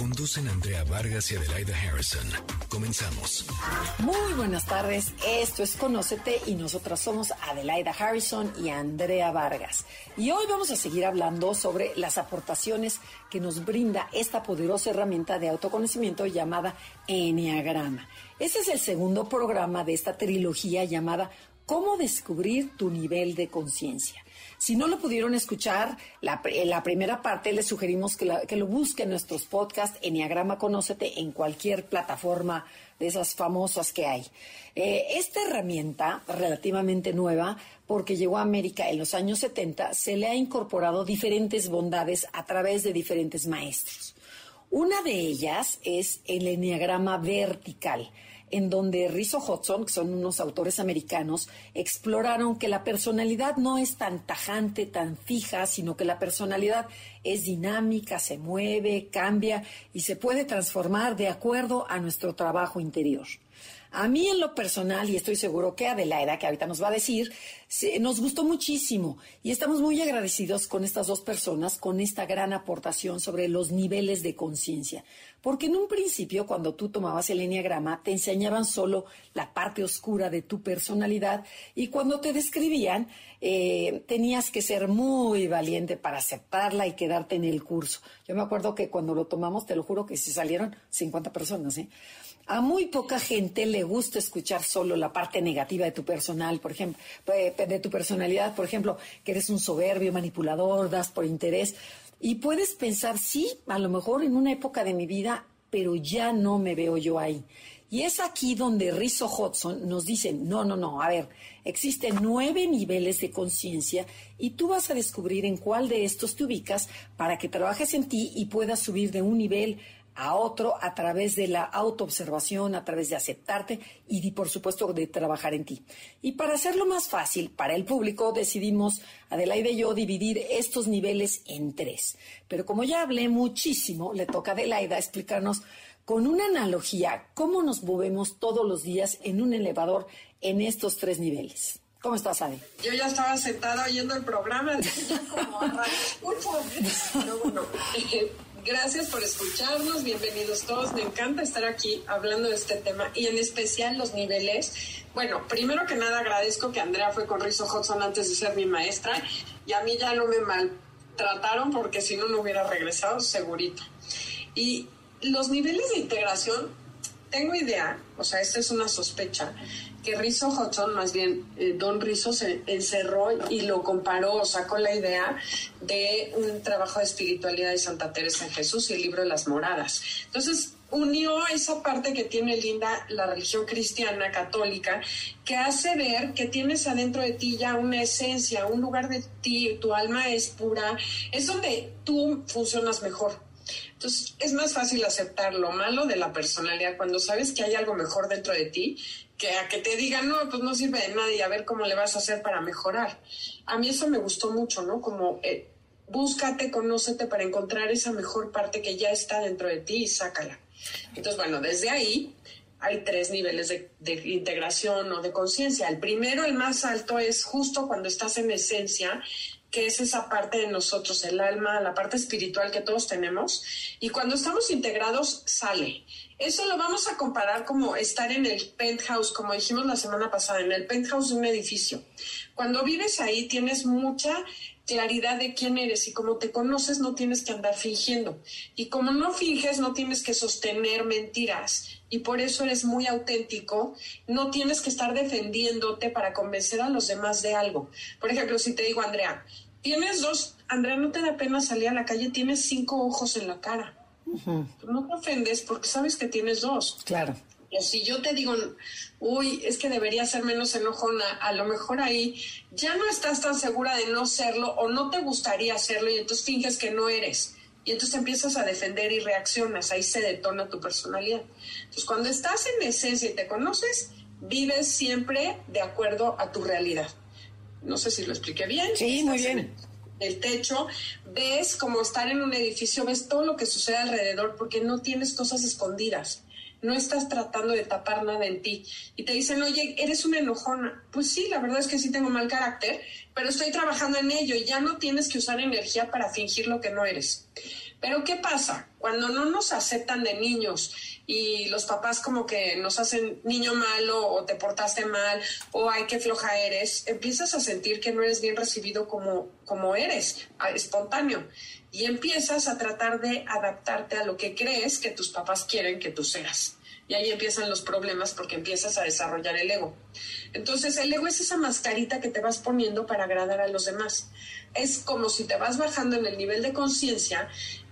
Conducen Andrea Vargas y Adelaida Harrison. Comenzamos. Muy buenas tardes, esto es Conócete y nosotras somos Adelaida Harrison y Andrea Vargas. Y hoy vamos a seguir hablando sobre las aportaciones que nos brinda esta poderosa herramienta de autoconocimiento llamada Enneagrama. Este es el segundo programa de esta trilogía llamada Cómo descubrir tu nivel de conciencia. Si no lo pudieron escuchar, la, la primera parte les sugerimos que, que lo busquen en nuestros podcasts, Enneagrama Conócete, en cualquier plataforma de esas famosas que hay. Eh, esta herramienta, relativamente nueva, porque llegó a América en los años 70, se le ha incorporado diferentes bondades a través de diferentes maestros. Una de ellas es el enneagrama vertical en donde Rizzo Hudson, que son unos autores americanos, exploraron que la personalidad no es tan tajante, tan fija, sino que la personalidad es dinámica, se mueve, cambia y se puede transformar de acuerdo a nuestro trabajo interior. A mí en lo personal, y estoy seguro que Adelaida, que ahorita nos va a decir, nos gustó muchísimo y estamos muy agradecidos con estas dos personas, con esta gran aportación sobre los niveles de conciencia. Porque en un principio, cuando tú tomabas el enneagrama, te enseñaban solo la parte oscura de tu personalidad y cuando te describían, eh, tenías que ser muy valiente para aceptarla y quedarte en el curso. Yo me acuerdo que cuando lo tomamos, te lo juro que se salieron 50 personas, ¿eh? A muy poca gente le gusta escuchar solo la parte negativa de tu personal, por ejemplo, de tu personalidad, por ejemplo, que eres un soberbio, manipulador, das por interés. Y puedes pensar, sí, a lo mejor en una época de mi vida, pero ya no me veo yo ahí. Y es aquí donde Rizzo Hudson nos dice, no, no, no, a ver, existen nueve niveles de conciencia y tú vas a descubrir en cuál de estos te ubicas para que trabajes en ti y puedas subir de un nivel a otro a través de la autoobservación, a través de aceptarte y, por supuesto, de trabajar en ti. Y para hacerlo más fácil para el público, decidimos, Adelaide y yo, dividir estos niveles en tres. Pero como ya hablé muchísimo, le toca a Adelaida explicarnos con una analogía cómo nos movemos todos los días en un elevador en estos tres niveles. ¿Cómo estás, Adi? Yo ya estaba sentada oyendo el programa, como Pero bueno, Gracias por escucharnos, bienvenidos todos. Me encanta estar aquí hablando de este tema y en especial los niveles. Bueno, primero que nada agradezco que Andrea fue con Rizzo Hudson antes de ser mi maestra y a mí ya no me maltrataron porque si no, no hubiera regresado segurito. Y los niveles de integración, tengo idea, o sea, esta es una sospecha, que Rizzo Hudson, más bien eh, Don Rizzo, se encerró y lo comparó, o sacó la idea de un trabajo de espiritualidad de Santa Teresa en Jesús y el libro de las moradas. Entonces, unió esa parte que tiene linda la religión cristiana católica, que hace ver que tienes adentro de ti ya una esencia, un lugar de ti, tu alma es pura, es donde tú funcionas mejor. Entonces, es más fácil aceptar lo malo de la personalidad cuando sabes que hay algo mejor dentro de ti que a que te digan, no, pues no sirve de nada y a ver cómo le vas a hacer para mejorar. A mí eso me gustó mucho, ¿no? Como eh, búscate, conócete para encontrar esa mejor parte que ya está dentro de ti y sácala. Entonces, bueno, desde ahí hay tres niveles de, de integración o de conciencia. El primero, el más alto, es justo cuando estás en esencia que es esa parte de nosotros, el alma, la parte espiritual que todos tenemos, y cuando estamos integrados sale. Eso lo vamos a comparar como estar en el penthouse, como dijimos la semana pasada, en el penthouse de un edificio. Cuando vives ahí tienes mucha claridad de quién eres y como te conoces no tienes que andar fingiendo. Y como no finges no tienes que sostener mentiras y por eso eres muy auténtico, no tienes que estar defendiéndote para convencer a los demás de algo. Por ejemplo, si te digo, Andrea, tienes dos, Andrea, no te da pena salir a la calle, tienes cinco ojos en la cara no te ofendes porque sabes que tienes dos. Claro. Y si yo te digo, uy, es que debería ser menos enojona, a lo mejor ahí ya no estás tan segura de no serlo o no te gustaría hacerlo y entonces finges que no eres. Y entonces empiezas a defender y reaccionas, ahí se detona tu personalidad. Entonces cuando estás en esencia y te conoces, vives siempre de acuerdo a tu realidad. No sé si lo expliqué bien. Sí, muy bien el techo, ves como estar en un edificio, ves todo lo que sucede alrededor porque no tienes cosas escondidas no estás tratando de tapar nada en ti. Y te dicen, oye, eres una enojona. Pues sí, la verdad es que sí tengo mal carácter, pero estoy trabajando en ello y ya no tienes que usar energía para fingir lo que no eres. Pero ¿qué pasa? Cuando no nos aceptan de niños y los papás como que nos hacen niño malo o te portaste mal o ay, qué floja eres, empiezas a sentir que no eres bien recibido como, como eres, espontáneo. Y empiezas a tratar de adaptarte a lo que crees que tus papás quieren que tú seas. Y ahí empiezan los problemas porque empiezas a desarrollar el ego. Entonces el ego es esa mascarita que te vas poniendo para agradar a los demás. Es como si te vas bajando en el nivel de conciencia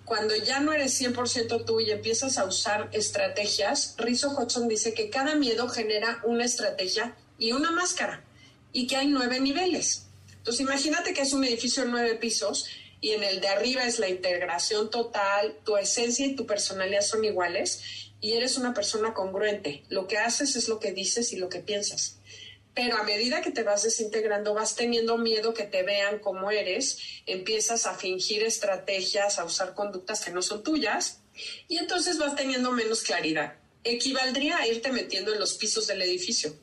cuando ya no eres 100% tú y empiezas a usar estrategias, Rizzo Hudson dice que cada miedo genera una estrategia y una máscara y que hay nueve niveles. Entonces imagínate que es un edificio de nueve pisos y en el de arriba es la integración total, tu esencia y tu personalidad son iguales y eres una persona congruente. Lo que haces es lo que dices y lo que piensas pero a medida que te vas desintegrando, vas teniendo miedo que te vean como eres, empiezas a fingir estrategias, a usar conductas que no son tuyas, y entonces vas teniendo menos claridad. Equivaldría a irte metiendo en los pisos del edificio.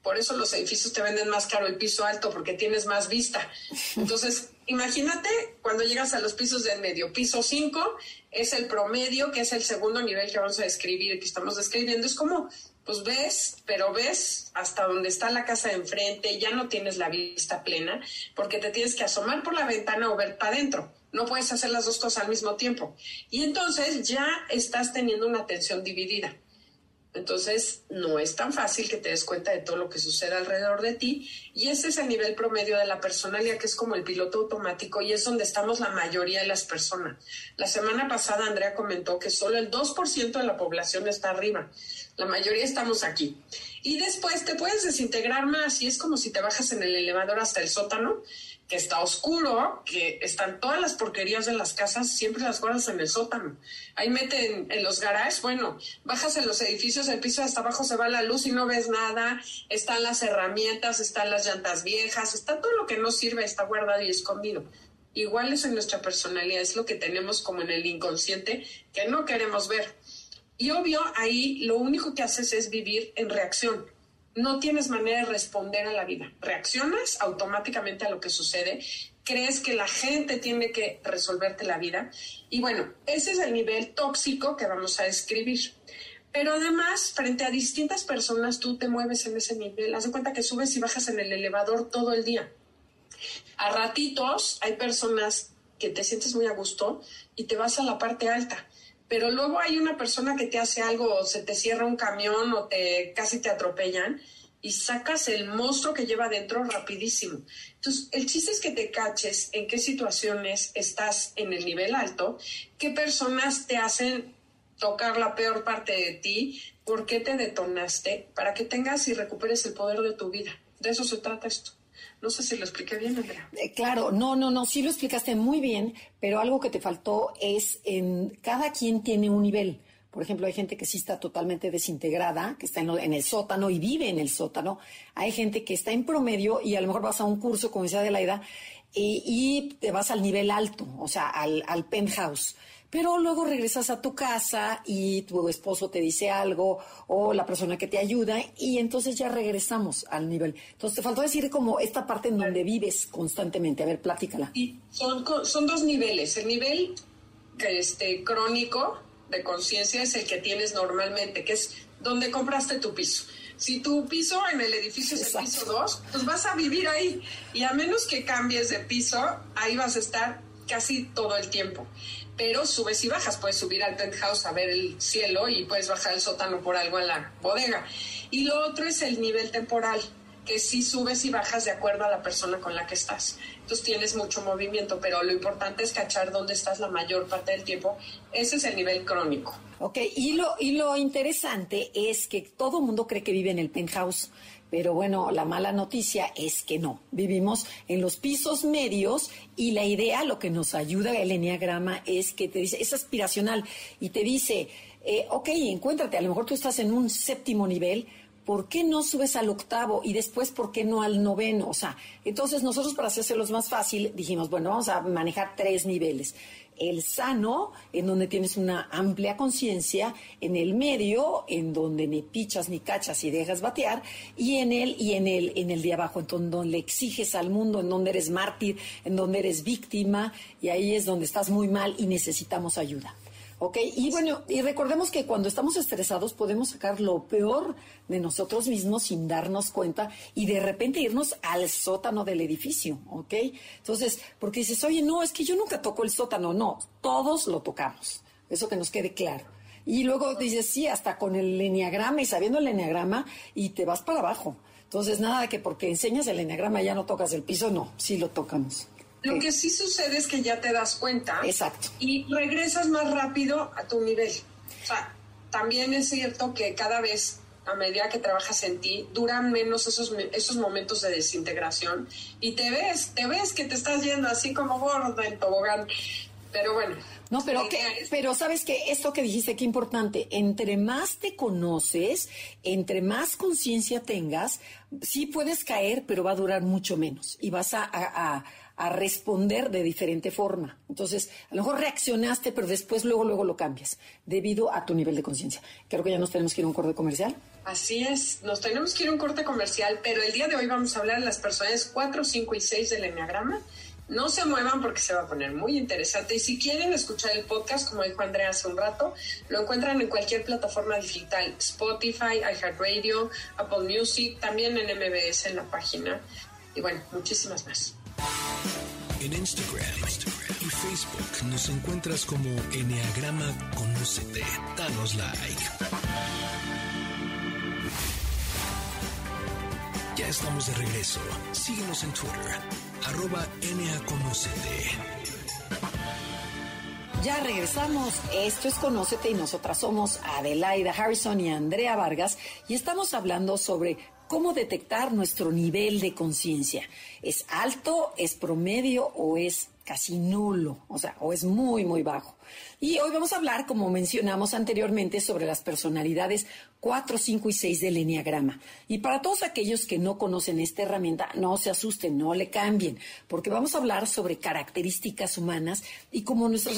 Por eso los edificios te venden más caro el piso alto, porque tienes más vista. Entonces, imagínate cuando llegas a los pisos del medio. Piso 5 es el promedio, que es el segundo nivel que vamos a describir, que estamos describiendo. Es como pues ves, pero ves hasta donde está la casa de enfrente, ya no tienes la vista plena, porque te tienes que asomar por la ventana o ver para adentro. No puedes hacer las dos cosas al mismo tiempo. Y entonces ya estás teniendo una atención dividida. Entonces, no es tan fácil que te des cuenta de todo lo que sucede alrededor de ti. Y ese es el nivel promedio de la personalidad, que es como el piloto automático, y es donde estamos la mayoría de las personas. La semana pasada, Andrea comentó que solo el 2% de la población está arriba. La mayoría estamos aquí. Y después te puedes desintegrar más y es como si te bajas en el elevador hasta el sótano, que está oscuro, que están todas las porquerías de las casas, siempre las guardas en el sótano. Ahí meten en los garages, bueno, bajas en los edificios, el piso hasta abajo se va la luz y no ves nada, están las herramientas, están las llantas viejas, está todo lo que no sirve, está guardado y escondido. Igual es en nuestra personalidad, es lo que tenemos como en el inconsciente que no queremos ver. Y obvio, ahí lo único que haces es vivir en reacción. No tienes manera de responder a la vida. Reaccionas automáticamente a lo que sucede. Crees que la gente tiene que resolverte la vida. Y bueno, ese es el nivel tóxico que vamos a describir. Pero además, frente a distintas personas, tú te mueves en ese nivel. Haz de cuenta que subes y bajas en el elevador todo el día. A ratitos hay personas que te sientes muy a gusto y te vas a la parte alta pero luego hay una persona que te hace algo, o se te cierra un camión o te casi te atropellan y sacas el monstruo que lleva dentro rapidísimo. Entonces, el chiste es que te caches en qué situaciones estás en el nivel alto, qué personas te hacen tocar la peor parte de ti, por qué te detonaste, para que tengas y recuperes el poder de tu vida. De eso se trata esto. No sé si lo expliqué bien, Andrea. Eh, claro, no, no, no, sí lo explicaste muy bien, pero algo que te faltó es en cada quien tiene un nivel. Por ejemplo, hay gente que sí está totalmente desintegrada, que está en, el sótano y vive en el sótano. Hay gente que está en promedio y a lo mejor vas a un curso, como decía Adelaida, y, y te vas al nivel alto, o sea, al, al penthouse pero luego regresas a tu casa y tu esposo te dice algo o la persona que te ayuda y entonces ya regresamos al nivel. Entonces te faltó decir como esta parte en donde vives constantemente. A ver, platícala. Y son, son dos niveles. El nivel este, crónico de conciencia es el que tienes normalmente, que es donde compraste tu piso. Si tu piso en el edificio es el piso 2, pues vas a vivir ahí. Y a menos que cambies de piso, ahí vas a estar casi todo el tiempo pero subes y bajas. Puedes subir al penthouse a ver el cielo y puedes bajar el sótano por algo en la bodega. Y lo otro es el nivel temporal, que sí subes y bajas de acuerdo a la persona con la que estás. Entonces tienes mucho movimiento, pero lo importante es cachar dónde estás la mayor parte del tiempo. Ese es el nivel crónico. Ok, y lo, y lo interesante es que todo mundo cree que vive en el penthouse pero bueno, la mala noticia es que no. Vivimos en los pisos medios y la idea, lo que nos ayuda el enneagrama es que te dice, es aspiracional y te dice, eh, ok, encuéntrate, a lo mejor tú estás en un séptimo nivel, ¿por qué no subes al octavo y después por qué no al noveno? O sea, entonces nosotros para hacérselos más fácil dijimos, bueno, vamos a manejar tres niveles el sano, en donde tienes una amplia conciencia, en el medio, en donde ni pichas ni cachas y dejas batear, y en el, y en el, en el de abajo, en donde le exiges al mundo, en donde eres mártir, en donde eres víctima, y ahí es donde estás muy mal y necesitamos ayuda. ¿Ok? Y bueno, y recordemos que cuando estamos estresados podemos sacar lo peor de nosotros mismos sin darnos cuenta y de repente irnos al sótano del edificio, ¿ok? Entonces, porque dices, oye, no, es que yo nunca toco el sótano. No, todos lo tocamos. Eso que nos quede claro. Y luego dices, sí, hasta con el enneagrama y sabiendo el enneagrama y te vas para abajo. Entonces, nada que porque enseñas el enneagrama ya no tocas el piso, no, sí lo tocamos. Lo que sí sucede es que ya te das cuenta. Exacto. Y regresas más rápido a tu nivel. O sea, también es cierto que cada vez, a medida que trabajas en ti, duran menos esos, esos momentos de desintegración y te ves, te ves que te estás yendo así como gorda en tobogán. Pero bueno. No, pero, que, pero sabes que esto que dijiste, qué importante, entre más te conoces, entre más conciencia tengas, sí puedes caer, pero va a durar mucho menos y vas a a responder de diferente forma. Entonces, a lo mejor reaccionaste, pero después luego, luego lo cambias, debido a tu nivel de conciencia. Creo que ya nos tenemos que ir a un corte comercial. Así es, nos tenemos que ir a un corte comercial, pero el día de hoy vamos a hablar de las personas 4, 5 y 6 del Enneagrama. No se muevan porque se va a poner muy interesante. Y si quieren escuchar el podcast, como dijo Andrea hace un rato, lo encuentran en cualquier plataforma digital, Spotify, iHeartRadio, Apple Music, también en MBS en la página. Y bueno, muchísimas más. En Instagram, y Facebook nos encuentras como Enneagrama Conócete. Danos like. Ya estamos de regreso. Síguenos en Twitter, arroba. Ya regresamos. Esto es Conócete y nosotras somos Adelaida Harrison y Andrea Vargas y estamos hablando sobre cómo detectar nuestro nivel de conciencia. ¿Es alto, es promedio o es casi nulo? O sea, o es muy, muy bajo. Y hoy vamos a hablar, como mencionamos anteriormente, sobre las personalidades 4, 5 y 6 del Enneagrama. Y para todos aquellos que no conocen esta herramienta, no se asusten, no le cambien, porque vamos a hablar sobre características humanas y cómo nuestras,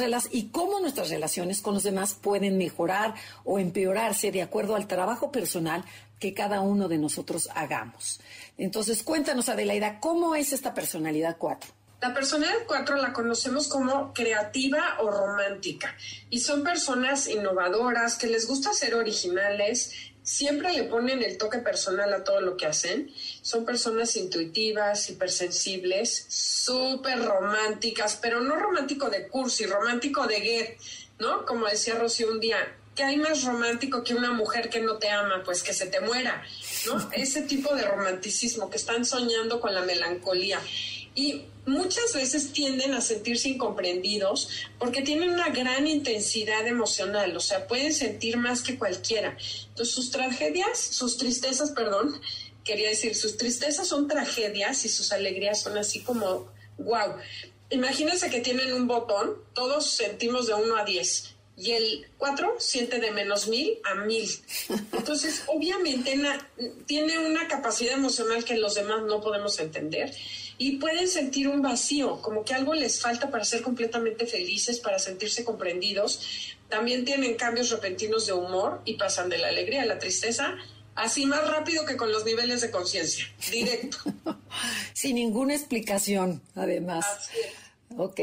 relaciones con los demás pueden mejorar o empeorarse de acuerdo al trabajo personal que cada uno de nosotros hagamos. Entonces, cuéntanos, Adelaida, ¿cómo es esta personalidad 4? La personalidad 4 la conocemos como creativa o romántica y son personas innovadoras que les gusta ser originales, siempre le ponen el toque personal a todo lo que hacen. Son personas intuitivas, hipersensibles, súper románticas, pero no romántico de cursi, romántico de get, ¿no? Como decía Rocío un día, ¿qué hay más romántico que una mujer que no te ama? Pues que se te muera, ¿no? Ese tipo de romanticismo que están soñando con la melancolía. Y muchas veces tienden a sentirse incomprendidos porque tienen una gran intensidad emocional, o sea, pueden sentir más que cualquiera. Entonces, sus tragedias, sus tristezas, perdón, quería decir, sus tristezas son tragedias y sus alegrías son así como, wow. Imagínense que tienen un botón, todos sentimos de 1 a 10 y el 4 siente de menos mil a mil. Entonces, obviamente, tiene una capacidad emocional que los demás no podemos entender y pueden sentir un vacío, como que algo les falta para ser completamente felices, para sentirse comprendidos. También tienen cambios repentinos de humor y pasan de la alegría a la tristeza, así más rápido que con los niveles de conciencia, directo. Sin ninguna explicación, además. Ok.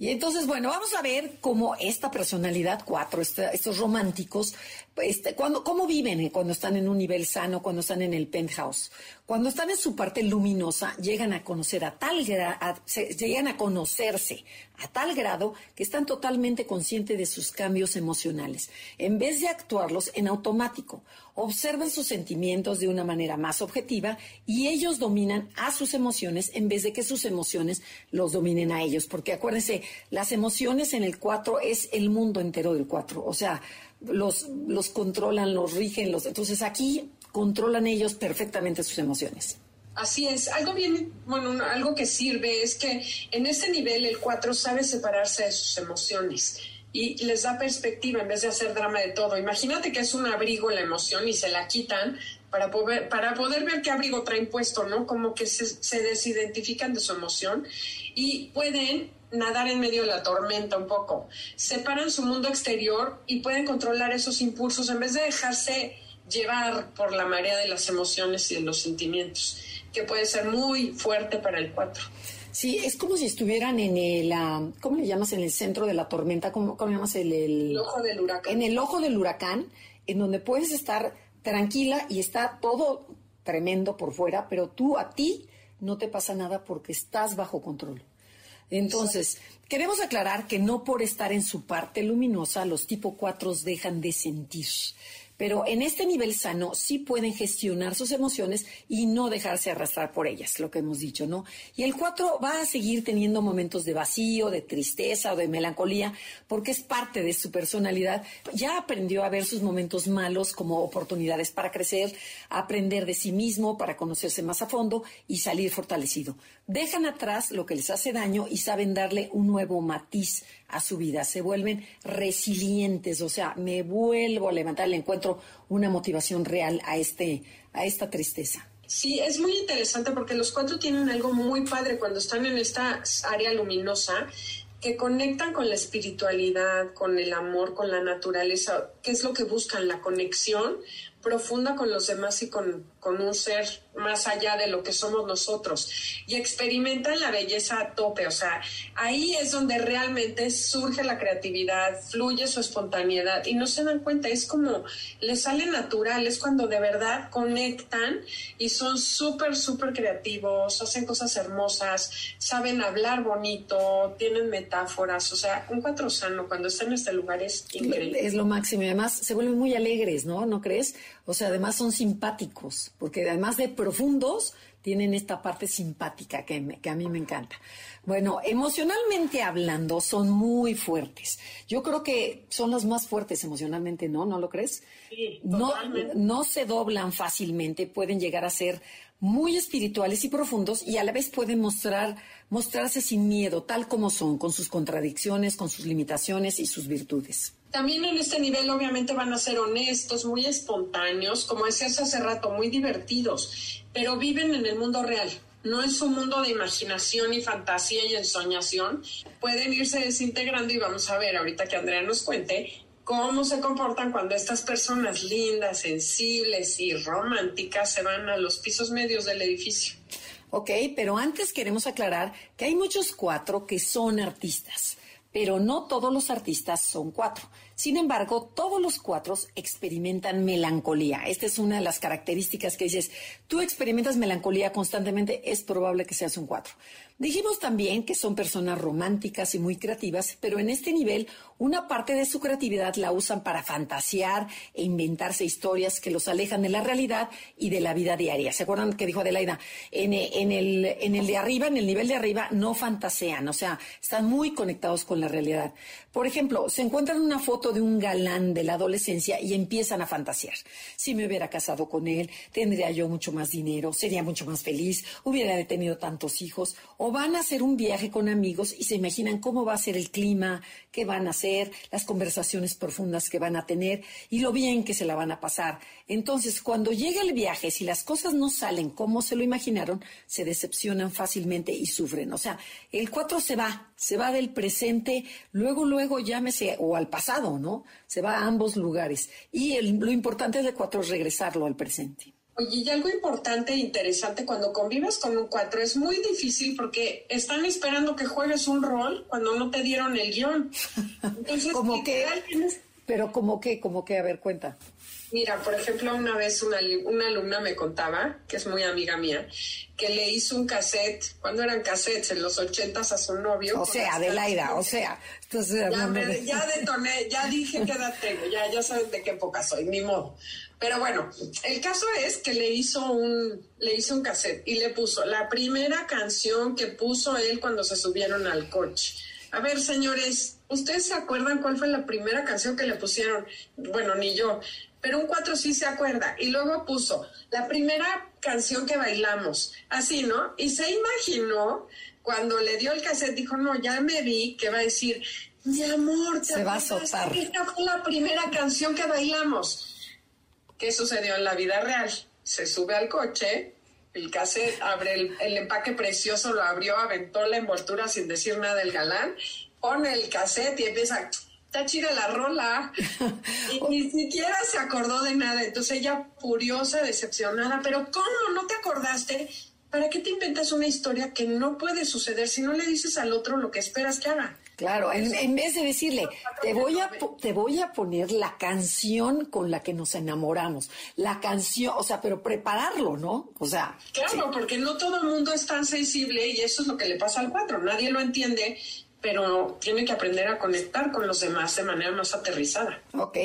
Y entonces, bueno, vamos a ver cómo esta personalidad cuatro, estos románticos, este, cuando, cómo viven eh, cuando están en un nivel sano, cuando están en el penthouse. Cuando están en su parte luminosa, llegan a conocer a tal llegan a conocerse a tal grado que están totalmente conscientes de sus cambios emocionales, en vez de actuarlos en automático. Observan sus sentimientos de una manera más objetiva y ellos dominan a sus emociones en vez de que sus emociones los dominen a ellos. Porque acuérdense, las emociones en el 4 es el mundo entero del 4. O sea, los, los controlan, los rigen, los, entonces aquí controlan ellos perfectamente sus emociones. Así es, algo bien, bueno, algo que sirve es que en ese nivel el 4 sabe separarse de sus emociones y les da perspectiva en vez de hacer drama de todo. Imagínate que es un abrigo la emoción y se la quitan, para poder, para poder ver qué abrigo traen puesto, ¿no? Como que se, se desidentifican de su emoción y pueden nadar en medio de la tormenta un poco. Separan su mundo exterior y pueden controlar esos impulsos en vez de dejarse llevar por la marea de las emociones y de los sentimientos, que puede ser muy fuerte para el 4. Sí, es como si estuvieran en el, ah, ¿cómo le llamas? En el centro de la tormenta, ¿cómo, cómo llamas? El, el, ojo del huracán. En el ojo del huracán, en donde puedes estar tranquila y está todo tremendo por fuera, pero tú a ti no te pasa nada porque estás bajo control. Entonces, queremos aclarar que no por estar en su parte luminosa los tipo 4 dejan de sentir pero en este nivel sano sí pueden gestionar sus emociones y no dejarse arrastrar por ellas, lo que hemos dicho, ¿no? Y el 4 va a seguir teniendo momentos de vacío, de tristeza o de melancolía, porque es parte de su personalidad. Ya aprendió a ver sus momentos malos como oportunidades para crecer, aprender de sí mismo para conocerse más a fondo y salir fortalecido. Dejan atrás lo que les hace daño y saben darle un nuevo matiz a su vida, se vuelven resilientes, o sea, me vuelvo a levantar, le encuentro una motivación real a, este, a esta tristeza. Sí, es muy interesante porque los cuatro tienen algo muy padre cuando están en esta área luminosa que conectan con la espiritualidad, con el amor, con la naturaleza, ¿qué es lo que buscan? La conexión profunda con los demás y con, con, un ser más allá de lo que somos nosotros. Y experimentan la belleza a tope, o sea, ahí es donde realmente surge la creatividad, fluye su espontaneidad y no se dan cuenta, es como les sale natural, es cuando de verdad conectan y son súper, súper creativos, hacen cosas hermosas, saben hablar bonito, tienen metáforas, o sea, un cuatro sano cuando está en este lugar es increíble. Es lo máximo y además se vuelven muy alegres, ¿no? ¿No crees? O sea, además son simpáticos, porque además de profundos, tienen esta parte simpática que, que, a mí me encanta. Bueno, emocionalmente hablando, son muy fuertes. Yo creo que son los más fuertes emocionalmente, ¿no? ¿No lo crees? Sí, no, no se doblan fácilmente, pueden llegar a ser muy espirituales y profundos y a la vez pueden mostrar, mostrarse sin miedo, tal como son, con sus contradicciones, con sus limitaciones y sus virtudes. También en este nivel obviamente van a ser honestos, muy espontáneos, como decías hace rato, muy divertidos, pero viven en el mundo real. No es un mundo de imaginación y fantasía y ensoñación. Pueden irse desintegrando y vamos a ver ahorita que Andrea nos cuente cómo se comportan cuando estas personas lindas, sensibles y románticas se van a los pisos medios del edificio. Ok, pero antes queremos aclarar que hay muchos cuatro que son artistas pero no todos los artistas son cuatro. Sin embargo, todos los cuatro experimentan melancolía. Esta es una de las características que dices, tú experimentas melancolía constantemente, es probable que seas un cuatro. Dijimos también que son personas románticas y muy creativas, pero en este nivel una parte de su creatividad la usan para fantasear e inventarse historias que los alejan de la realidad y de la vida diaria. ¿Se acuerdan que dijo Adelaida? En, el, en el de arriba, en el nivel de arriba, no fantasean, o sea, están muy conectados con la realidad. Por ejemplo, se encuentran una foto de un galán de la adolescencia y empiezan a fantasear. Si me hubiera casado con él, tendría yo mucho más dinero, sería mucho más feliz, hubiera tenido tantos hijos, van a hacer un viaje con amigos y se imaginan cómo va a ser el clima, qué van a hacer, las conversaciones profundas que van a tener y lo bien que se la van a pasar. Entonces, cuando llega el viaje, si las cosas no salen como se lo imaginaron, se decepcionan fácilmente y sufren. O sea, el 4 se va, se va del presente, luego, luego llámese, o al pasado, ¿no? Se va a ambos lugares. Y lo importante de 4 es regresarlo al presente. Oye, y algo importante e interesante cuando convives con un cuatro es muy difícil porque están esperando que juegues un rol cuando no te dieron el guion. Entonces, como que, pero como que, como que, a ver, cuenta. Mira, por ejemplo, una vez una, una, alumna me contaba, que es muy amiga mía, que le hizo un cassette, cuando eran cassettes, en los ochentas a su novio. O sea, Adelaida, o sea. Entonces, ya, ya detoné, ya dije qué edad tengo, ya, ya sabes de qué época soy, ni modo. Pero bueno, el caso es que le hizo un, le hizo un cassette y le puso la primera canción que puso él cuando se subieron al coche. A ver, señores, ¿ustedes se acuerdan cuál fue la primera canción que le pusieron? Bueno, ni yo, pero un cuatro sí se acuerda. Y luego puso la primera canción que bailamos, así, ¿no? Y se imaginó cuando le dio el cassette, dijo, no, ya me vi que va a decir, mi amor, te se va a soltar. Esta fue la primera canción que bailamos. ¿Qué sucedió en la vida real? se sube al coche, el cassette abre el, empaque precioso, lo abrió, aventó la envoltura sin decir nada del galán, pone el cassette y empieza, está chida la rola. Y ni siquiera se acordó de nada. Entonces ella furiosa, decepcionada, pero ¿cómo no te acordaste? ¿Para qué te inventas una historia que no puede suceder si no le dices al otro lo que esperas que haga? Claro, en, vez de decirle, te voy, a, te voy a poner la canción con la que nos enamoramos, la canción, o sea, pero prepararlo, ¿no? O sea. Claro, porque no todo el mundo es tan sensible y eso es lo que le pasa al cuatro, nadie lo entiende, pero tiene que aprender a conectar con los demás de manera más aterrizada. Ok,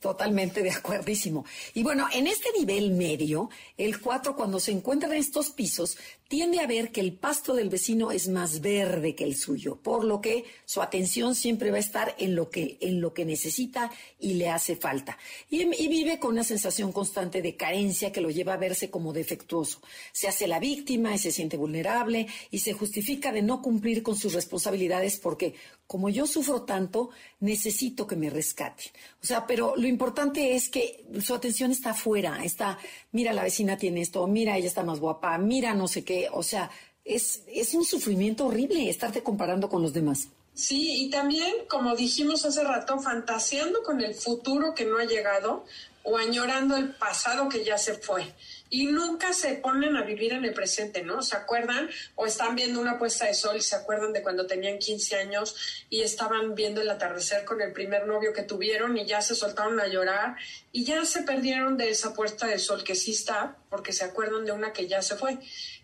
Totalmente de acuerdísimo. Y bueno, en este nivel medio, el 4 cuando se encuentra en estos pisos tiende a ver que el pasto del vecino es más verde que el suyo, por lo que su atención siempre va a estar en lo que, en lo que necesita y le hace falta. Y, vive con una sensación constante de carencia que lo lleva a verse como defectuoso. Se hace la víctima y se siente vulnerable y se justifica de no cumplir con sus responsabilidades porque como yo sufro tanto, necesito que me rescate. O sea, pero lo importante es que su atención está afuera, está, mira, la vecina tiene esto, mira, ella está más guapa, mira, no sé qué. O sea, es, es un sufrimiento horrible estarte comparando con los demás. Sí, y también, como dijimos hace rato, fantaseando con el futuro que no ha llegado o añorando el pasado que ya se fue y nunca se ponen a vivir en el presente, ¿no? ¿Se acuerdan? O están viendo una puesta de sol y se acuerdan de cuando tenían 15 años y estaban viendo el atardecer con el primer novio que tuvieron y ya se soltaron a llorar y ya se perdieron de esa puesta de sol que sí está porque se acuerdan de una que ya se fue.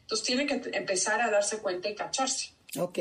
Entonces tienen que empezar a darse cuenta y cacharse. Ok,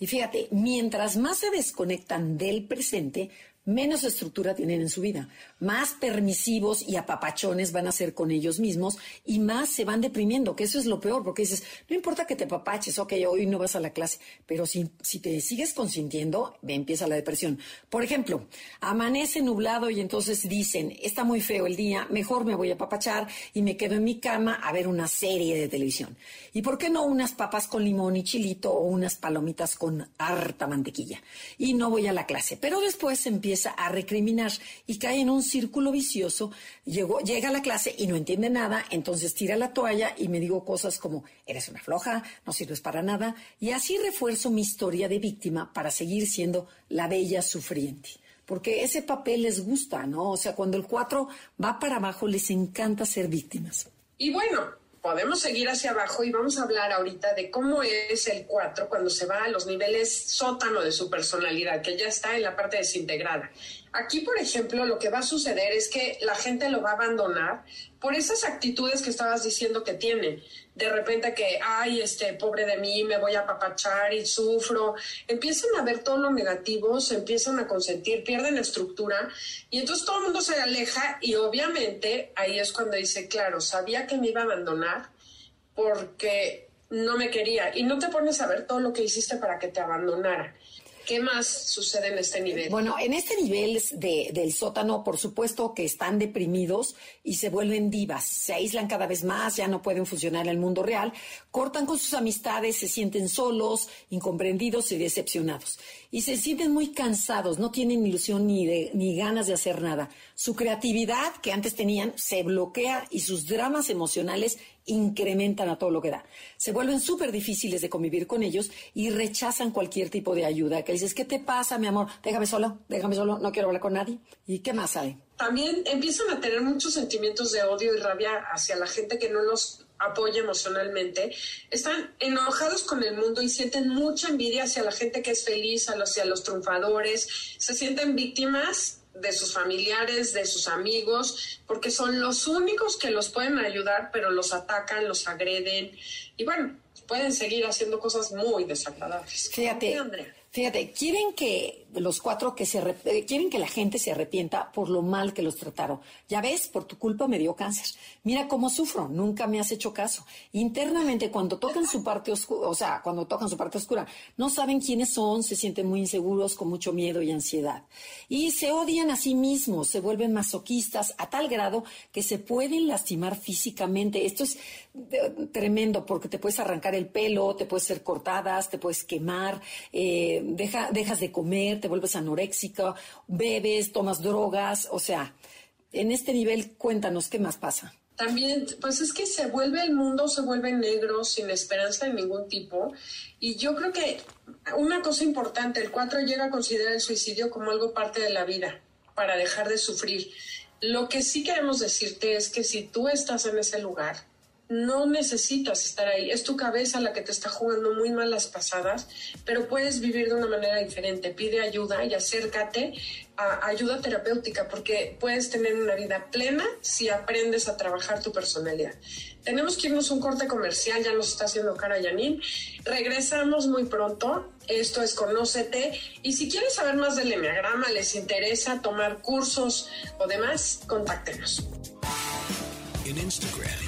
y fíjate, mientras más se desconectan del presente, menos estructura tienen en su vida, más permisivos y apapachones van a ser con ellos mismos y más se van deprimiendo, que eso es lo peor, porque dices, no importa que te apapaches, ok, hoy no vas a la clase, pero si, si te sigues consintiendo, empieza la depresión. Por ejemplo, amanece nublado y entonces dicen, está muy feo el día, mejor me voy a apapachar y me quedo en mi cama a ver una serie de televisión. ¿Y por qué no unas papas con limón y chilito o unas palomitas con harta mantequilla? Y no voy a la clase, pero después empieza a recriminar y cae en un círculo vicioso. llega a la clase y no entiende nada, entonces tira la toalla y me digo cosas como, eres una floja, no sirves para nada, y así refuerzo mi historia de víctima para seguir siendo la bella sufriente porque ese papel les gusta, ¿no? O sea, cuando el cuatro va para abajo, les encanta ser víctimas. Y bueno, podemos seguir hacia abajo y vamos a hablar ahorita de cómo es el 4 cuando se va a los niveles sótano de su personalidad, que ya está en la parte desintegrada. Aquí, por ejemplo, lo que va a suceder es que la gente lo va a abandonar por esas actitudes que estabas diciendo que tiene. De repente que, ay, este, pobre de mí, me voy a apapachar y sufro. Empiezan a ver todo lo negativo, se empiezan a consentir, pierden estructura y entonces todo el mundo se aleja y obviamente ahí es cuando dice, claro, sabía que me iba a abandonar porque no me quería y no te pones a ver todo lo que hiciste para que te abandonara. ¿Qué más sucede en este nivel? Bueno, en este nivel del sótano, por supuesto que están deprimidos y se vuelven divas, se aíslan cada vez más, ya no pueden funcionar en el mundo real, cortan con sus amistades, se sienten solos, incomprendidos y decepcionados. Y se sienten muy cansados, no tienen ilusión ni, ni ganas de hacer nada. Su creatividad que antes tenían se bloquea y sus dramas emocionales incrementan a todo lo que da. Se vuelven súper difíciles de convivir con ellos y rechazan cualquier tipo de ayuda. Que dices, ¿qué te pasa, mi amor? Déjame solo, déjame solo, no quiero hablar con nadie. ¿Y qué más hay? También empiezan a tener muchos sentimientos de odio y rabia hacia la gente que no los apoya emocionalmente, están enojados con el mundo y sienten mucha envidia hacia la gente que es feliz, hacia los triunfadores, se sienten víctimas de sus familiares, de sus amigos, porque son los únicos que los pueden ayudar, pero los atacan, los agreden y bueno, pueden seguir haciendo cosas muy desagradables. Fíjate, fíjate, quieren que los cuatro que se eh, quieren que la gente se arrepienta por lo mal que los trataron. Ya ves, por tu culpa me dio cáncer. Mira cómo sufro, nunca me has hecho caso. Internamente cuando tocan su parte oscura, o sea, cuando tocan su parte oscura, no saben quiénes son, se sienten muy inseguros, con mucho miedo y ansiedad. Y se odian a sí mismos, se vuelven masoquistas a tal grado que se pueden lastimar físicamente. Esto es eh, tremendo porque te puedes arrancar el pelo, te puedes ser cortadas, te puedes quemar, eh, dejas de comer, te vuelves anoréxica, bebes, tomas drogas, o sea, en este nivel cuéntanos qué más pasa. también, pues es que se vuelve el mundo, se vuelve negro, sin esperanza de ningún tipo. Y yo creo que una cosa importante, el 4 llega a considerar el suicidio como algo parte de la vida, para dejar de sufrir. Lo que sí queremos decirte es que si tú estás en ese lugar, no necesitas estar ahí. Es tu cabeza la que te está jugando muy malas pasadas, pero puedes vivir de una manera diferente. Pide ayuda y acércate a ayuda terapéutica porque puedes tener una vida plena si aprendes a trabajar tu personalidad. Tenemos que irnos un corte comercial, ya nos está haciendo cara Janine. Regresamos muy pronto. Esto es Conócete. Y si quieres saber más del Enneagrama, les interesa tomar cursos o demás, contáctenos. En Instagram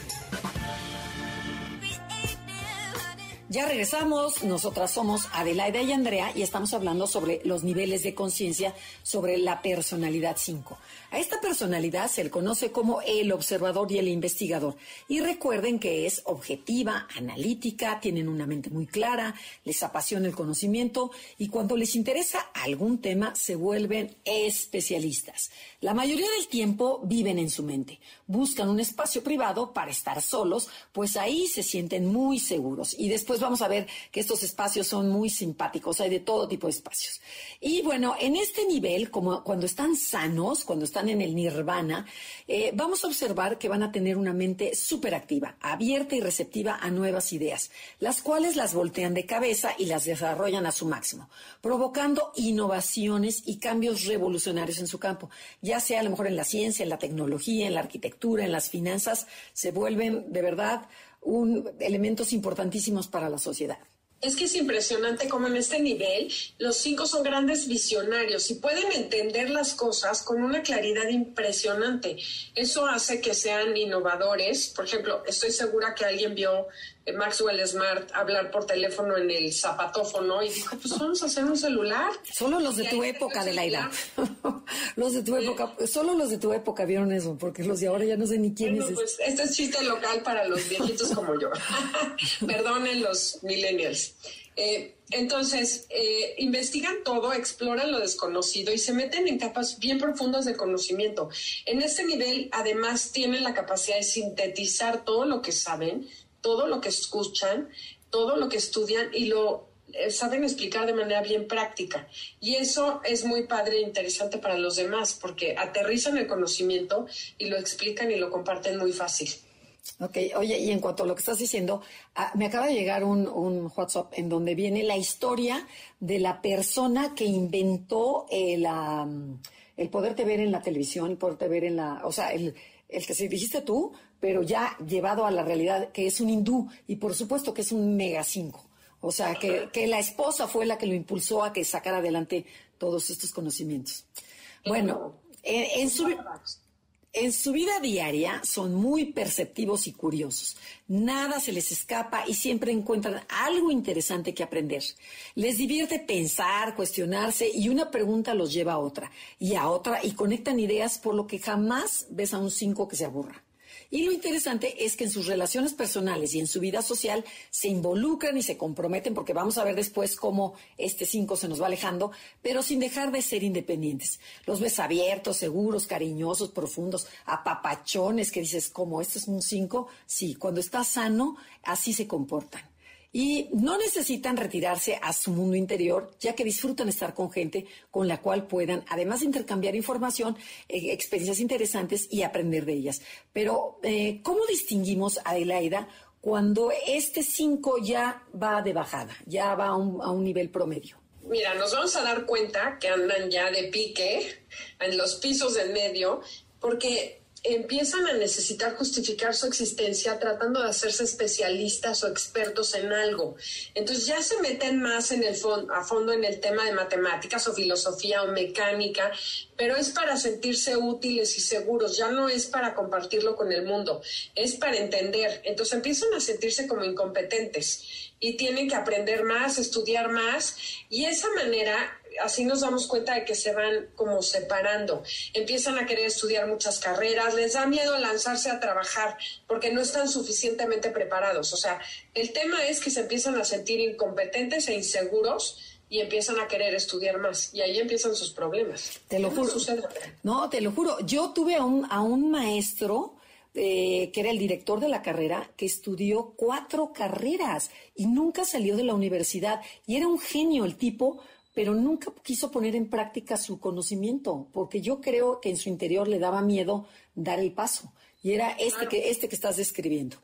Ya regresamos, nosotras somos Adelaida y Andrea y estamos hablando sobre los niveles de conciencia sobre la personalidad 5. A esta personalidad se le conoce como el observador y el investigador. Y recuerden que es objetiva, analítica, tienen una mente muy clara, les apasiona el conocimiento y cuando les interesa algún tema se vuelven especialistas. La mayoría del tiempo viven en su mente, buscan un espacio privado para estar solos, pues ahí se sienten muy seguros. Y después vamos a ver que estos espacios son muy simpáticos, hay de todo tipo de espacios. Y bueno, en este nivel, como cuando están sanos, cuando están en el nirvana, eh, vamos a observar que van a tener una mente súper activa, abierta y receptiva a nuevas ideas, las cuales las voltean de cabeza y las desarrollan a su máximo, provocando innovaciones y cambios revolucionarios en su campo, sea a lo mejor en la ciencia, en la tecnología, en la arquitectura, en las finanzas, se vuelven de verdad elementos importantísimos para la sociedad. Es que es impresionante cómo en este nivel los cinco son grandes visionarios y pueden entender las cosas con una claridad impresionante. Eso hace que sean innovadores. Por ejemplo, estoy segura que alguien vio Maxwell Smart hablar por teléfono en el zapatófono y dijo, pues vamos a hacer un celular. Solo los de tu época, de la edad. los de tu época, solo los de tu época vieron eso, porque los de ahora ya no sé ni quién es. Pues este es chiste local para los viejitos como yo. Perdonen los millennials. Eh, entonces, eh, investigan todo, exploran lo desconocido y se meten en capas bien profundas de conocimiento. En este nivel, además, tienen la capacidad de sintetizar todo lo que saben todo lo que escuchan, todo lo que estudian y lo eh, saben explicar de manera bien práctica. Y eso es muy padre e interesante para los demás porque aterrizan el conocimiento y lo explican y lo comparten muy fácil. Ok, oye, y en cuanto a lo que estás diciendo, ah, me acaba de llegar un, WhatsApp en donde viene la historia de la persona que inventó el, el poderte ver en la televisión, el poderte ver en la, o sea, el, el que se dijiste tú, pero ya llevado a la realidad, que es un hindú y por supuesto que es un mega 5. O sea, que, la esposa fue la que lo impulsó a que sacara adelante todos estos conocimientos. Bueno, en, su, en su vida diaria son muy perceptivos y curiosos. Nada se les escapa y siempre encuentran algo interesante que aprender. Les divierte pensar, cuestionarse y una pregunta los lleva a otra y a otra y conectan ideas por lo que jamás ves a un 5 que se aburra. Y lo interesante es que en sus relaciones personales y en su vida social se involucran y se comprometen, porque vamos a ver después cómo este cinco se nos va alejando, pero sin dejar de ser independientes. Los ves abiertos, seguros, cariñosos, profundos, apapachones, que dices, como esto es un cinco, sí, cuando está sano, así se comportan y no necesitan retirarse a su mundo interior, ya que disfrutan estar con gente con la cual puedan, además intercambiar información, eh, experiencias interesantes y aprender de ellas. Pero, eh, ¿cómo distinguimos, Adelaida, cuando este 5 ya va de bajada, ya va a un, a un nivel promedio? Mira, nos vamos a dar cuenta que andan ya de pique en los pisos del medio, porque empiezan a necesitar justificar su existencia tratando de hacerse especialistas o expertos en algo. Entonces ya se meten más en el a fondo en el tema de matemáticas o filosofía o mecánica, pero es para sentirse útiles y seguros, ya no es para compartirlo con el mundo, es para entender. Entonces empiezan a sentirse como incompetentes y tienen que aprender más, estudiar más y esa manera así nos damos cuenta de que se van como separando. Empiezan a querer estudiar muchas carreras, les da miedo lanzarse a trabajar porque no están suficientemente preparados. O sea, el tema es que se empiezan a sentir incompetentes e inseguros y empiezan a querer estudiar más y ahí empiezan sus problemas. Te lo juro. No, te lo juro. Yo tuve a un, a un maestro eh, que era el director de la carrera, que estudió cuatro carreras y nunca salió de la universidad. Y era un genio el tipo, pero nunca quiso poner en práctica su conocimiento, porque yo creo que en su interior le daba miedo dar el paso. Y era este que, este que estás describiendo.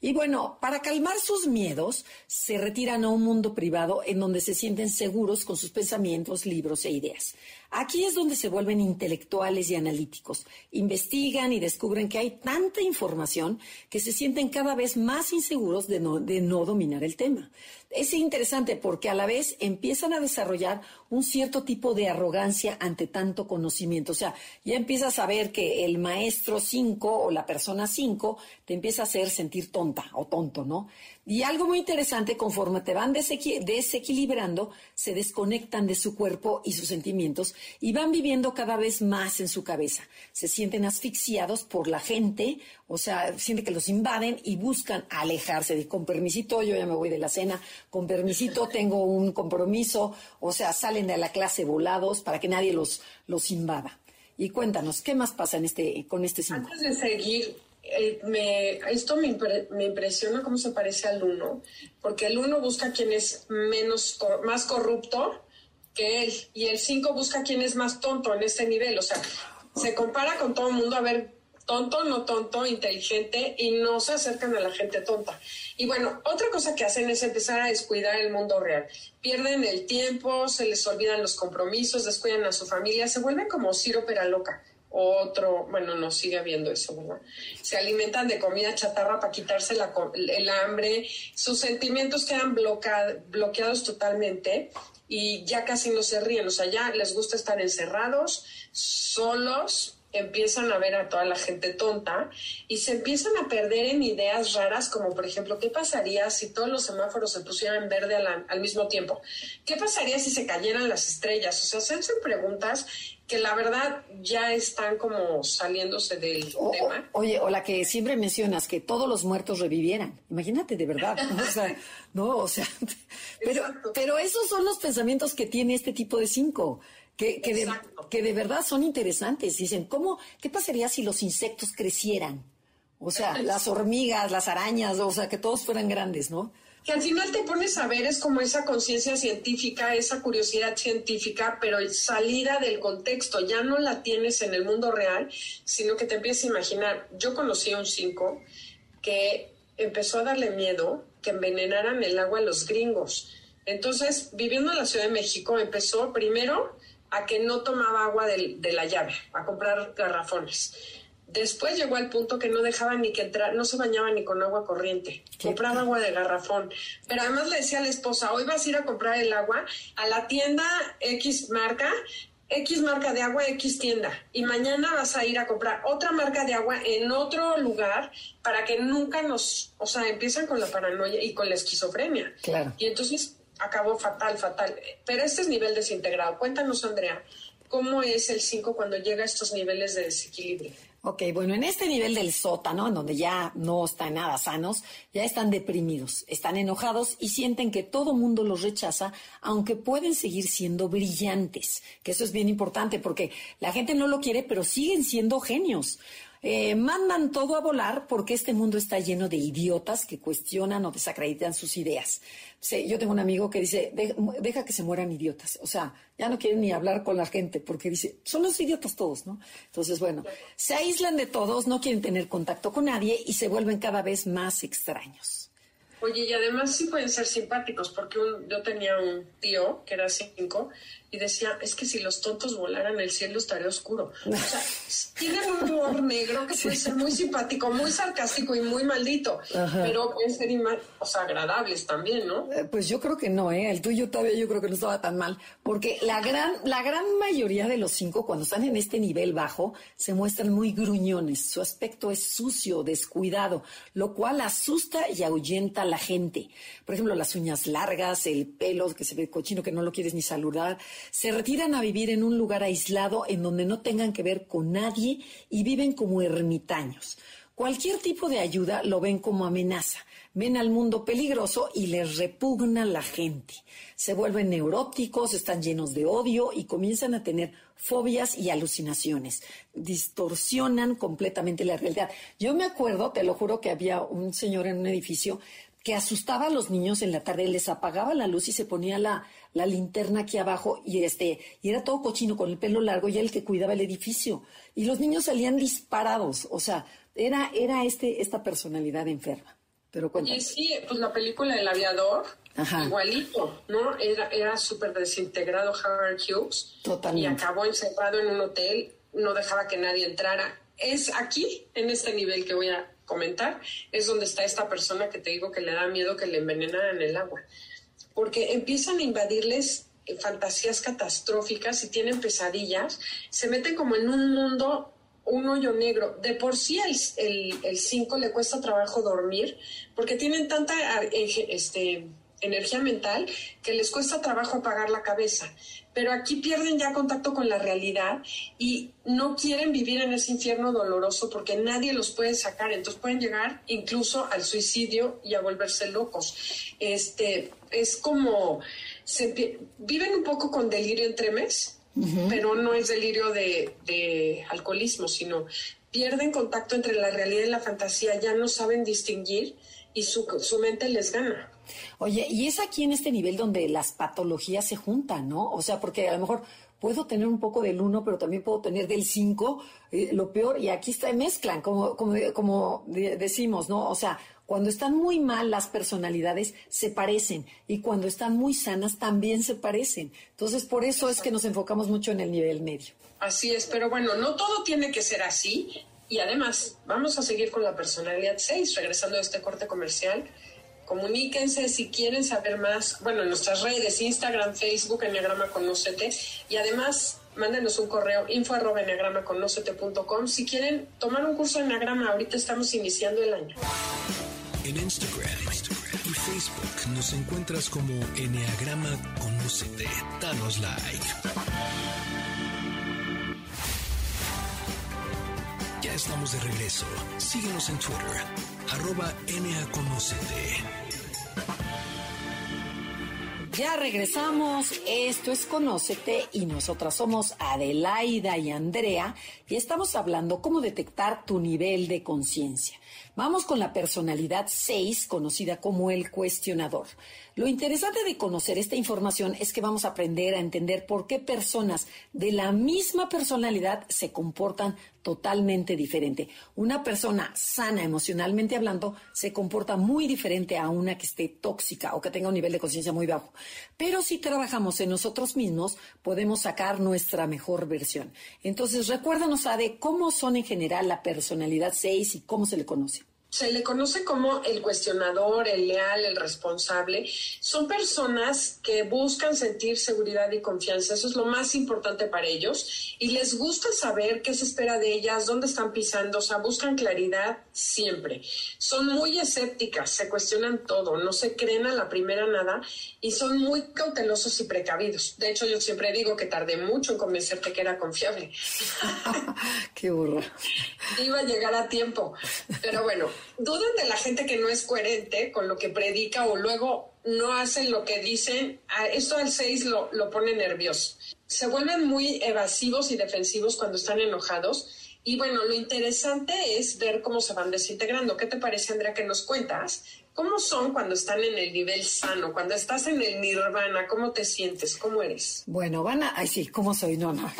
Y bueno, para calmar sus miedos, se retiran a un mundo privado en donde se sienten seguros con sus pensamientos, libros e ideas. Aquí es donde se vuelven intelectuales y analíticos. Investigan y descubren que hay tanta información que se sienten cada vez más inseguros de no, de no dominar el tema. Es interesante porque a la vez empiezan a desarrollar un cierto tipo de arrogancia ante tanto conocimiento. O sea, ya empiezas a ver que el maestro 5 o la persona 5 te empieza a hacer sentir o tonto, ¿no? Y algo muy interesante, conforme te van desequilibrando, se desconectan de su cuerpo y sus sentimientos y van viviendo cada vez más en su cabeza. Se sienten asfixiados por la gente, o sea, sienten que los invaden y buscan alejarse de con permisito, yo ya me voy de la cena, con permisito tengo un compromiso, o sea, salen de la clase volados para que nadie los, los invada. Y cuéntanos, ¿qué más pasa en este, con este símbolo? Antes de seguir, eh, me, esto me, impresiona cómo se parece al uno, porque el uno busca quien es menos, más corrupto que él, y el cinco busca quien es más tonto en este nivel. O sea, se compara con todo el mundo a ver tonto, no tonto, inteligente, y no se acercan a la gente tonta. Y bueno, otra cosa que hacen es empezar a descuidar el mundo real. Pierden el tiempo, se les olvidan los compromisos, descuidan a su familia, se vuelven como Ciro Peraloca otro, bueno, no sigue habiendo eso, ¿verdad? Se alimentan de comida chatarra para quitarse la, el hambre, sus sentimientos quedan bloqueados totalmente y ya casi no se ríen, o sea, ya les gusta estar encerrados, solos, empiezan a ver a toda la gente tonta y se empiezan a perder en ideas raras como por ejemplo, ¿qué pasaría si todos los semáforos se pusieran verde al, al mismo tiempo? ¿Qué pasaría si se cayeran las estrellas? O sea, se hacen preguntas que la verdad ya están como saliéndose del tema. oye, o la que siempre mencionas, que todos los muertos revivieran. Imagínate de verdad, ¿no? O sea, no, o sea, pero, pero esos son los pensamientos que tiene este tipo de cinco. Que, que, de, que de verdad son interesantes. Dicen, ¿cómo, qué pasaría si los insectos crecieran? O sea, las hormigas, las arañas, o sea, que todos fueran grandes, ¿no? que al final te pones a ver es como esa conciencia científica, esa curiosidad científica, pero salida del contexto, ya no la tienes en el mundo real, sino que te empiezas a imaginar. Yo conocí a un 5 que empezó a darle miedo que envenenaran el agua a los gringos. Entonces, viviendo en la Ciudad de México, empezó primero a que no tomaba agua de, de la llave, a comprar garrafones Después llegó al punto que no dejaba ni que entrar, no se bañaba ni con agua corriente, compraba agua de garrafón. Pero además le decía a la esposa, hoy vas a ir a comprar el agua a la tienda X marca, X marca de agua, X tienda. Y mañana vas a ir a comprar otra marca de agua en otro lugar para que nunca nos, o sea, empiezan con la paranoia y con la esquizofrenia. Claro. Y entonces acabó fatal, fatal. Pero este es nivel desintegrado. Cuéntanos, Andrea, ¿cómo es el 5 cuando llega a estos niveles de desequilibrio? Ok, bueno, en este nivel del sótano, en donde ya no están nada sanos, ya están deprimidos, están enojados y sienten que todo mundo los rechaza, aunque pueden seguir siendo brillantes, que eso es bien importante porque la gente no lo quiere, pero siguen siendo genios. Eh, mandan todo a volar porque este mundo está lleno de idiotas que cuestionan o desacreditan sus ideas. yo tengo un amigo que dice, deja que se mueran idiotas. O sea, ya no quieren ni hablar con la gente porque dice, son los idiotas todos, ¿no? Entonces, bueno, se aíslan de todos, no quieren tener contacto con nadie y se vuelven cada vez más extraños. Oye, y además sí pueden ser simpáticos, porque yo tenía un tío que era cinco y decía, es que si los tontos volaran el cielo estaría oscuro. O sea, tienen un humor negro que puede ser muy simpático, muy sarcástico y muy maldito, pero pueden ser o sea, agradables también, ¿no? Eh, pues yo creo que no, ¿eh? El tuyo todavía yo creo que no estaba tan mal, porque la gran, la gran mayoría de los cinco, cuando están en este nivel bajo, se muestran muy gruñones. Su aspecto es sucio, descuidado, lo cual asusta y ahuyenta la gente. Por ejemplo, las uñas largas, el pelo que se ve cochino que no lo quieres ni saludar. Se retiran a vivir en un lugar aislado en donde no tengan que ver con nadie y viven como ermitaños. Cualquier tipo de ayuda lo ven como amenaza ven al mundo peligroso y les repugna la gente. Se vuelven neuróticos, están llenos de odio y comienzan a tener fobias y alucinaciones. Distorsionan completamente la realidad. Yo me acuerdo, te lo juro, que había un señor en un edificio que asustaba a los niños en la tarde, les apagaba la luz y se ponía la, la linterna aquí abajo y este y era todo cochino con el pelo largo y era el que cuidaba el edificio y los niños salían disparados, o sea, era era este esta personalidad enferma. Pero Y sí, pues la película El Aviador, igualito, ¿no? Era, era súper desintegrado Howard Hughes. Totalmente. Y acabó encerrado en un hotel, no dejaba que nadie entrara. Es aquí, en este nivel que voy a comentar, es donde está esta persona que te digo que le da miedo que le envenenaran el agua. Porque empiezan a invadirles fantasías catastróficas y tienen pesadillas, se meten como en un mundo un hoyo negro. De por sí el 5 le cuesta trabajo dormir porque tienen tanta este, energía mental que les cuesta trabajo apagar la cabeza. Pero aquí pierden ya contacto con la realidad y no quieren vivir en ese infierno doloroso porque nadie los puede sacar. Entonces pueden llegar incluso al suicidio y a volverse locos. Este, es como, se, viven un poco con delirio entre mes pero no es delirio de, alcoholismo, sino pierden contacto entre la realidad y la fantasía, ya no saben distinguir y su, su mente les gana. Oye, y es aquí en este nivel donde las patologías se juntan, ¿no? O sea, porque a lo mejor puedo tener un poco del 1, pero también puedo tener del 5, eh, lo peor, y aquí está, mezclan, como, como, como decimos, ¿no? O sea, cuando están muy mal las personalidades se parecen y cuando están muy sanas también se parecen. Entonces, por eso es que nos enfocamos mucho en el nivel medio. Así es, pero bueno, no todo tiene que ser así. Y además, vamos a seguir con la personalidad 6, regresando a este corte comercial. Comuníquense si quieren saber más, bueno, en nuestras redes, Instagram, Facebook, Enneagrama Conócete. Y además, mándenos un correo info Si quieren tomar un curso de Enneagrama, ahorita estamos iniciando el año. En Instagram, y Facebook nos encuentras como Enneagrama Conócete. Danos like. Estamos de regreso. Síguenos en Twitter, arroba Conocete. Ya regresamos, esto es Conócete y nosotras somos Adelaida y Andrea y estamos hablando cómo detectar tu nivel de conciencia. Vamos con la personalidad 6, conocida como el cuestionador. Lo interesante de conocer esta información es que vamos a aprender a entender por qué personas de la misma personalidad se comportan totalmente diferente. Una persona sana emocionalmente hablando se comporta muy diferente a una que esté tóxica o que tenga un nivel de conciencia muy bajo. Pero si trabajamos en nosotros mismos, podemos sacar nuestra mejor versión. Entonces, recuérdanos, Ade, cómo son en general la personalidad 6 y cómo se le conoce se le conoce como el cuestionador, el leal, el responsable. Son personas que buscan sentir seguridad y confianza. Eso es lo más importante para ellos. Y les gusta saber qué se espera de ellas, dónde están pisando. O sea, buscan claridad siempre. Son muy escépticas, se cuestionan todo, no se creen a la primera nada y son muy cautelosos y precavidos. De hecho, yo siempre digo que tardé mucho en convencerte que era confiable. qué burro. Iba a llegar a tiempo. Pero bueno, dudan de la gente que no es coherente con lo que predica o luego no hacen lo que dicen. Esto al 6 lo, lo pone nervioso. Se vuelven muy evasivos y defensivos cuando están enojados. Y bueno, lo interesante es ver cómo se van desintegrando. ¿Qué te parece, Andrea, que nos cuentas? ¿Cómo son cuando están en el nivel sano? Cuando estás en el nirvana, ¿cómo te sientes? ¿Cómo eres? Bueno, van a... Ay, sí, ¿cómo soy? No, no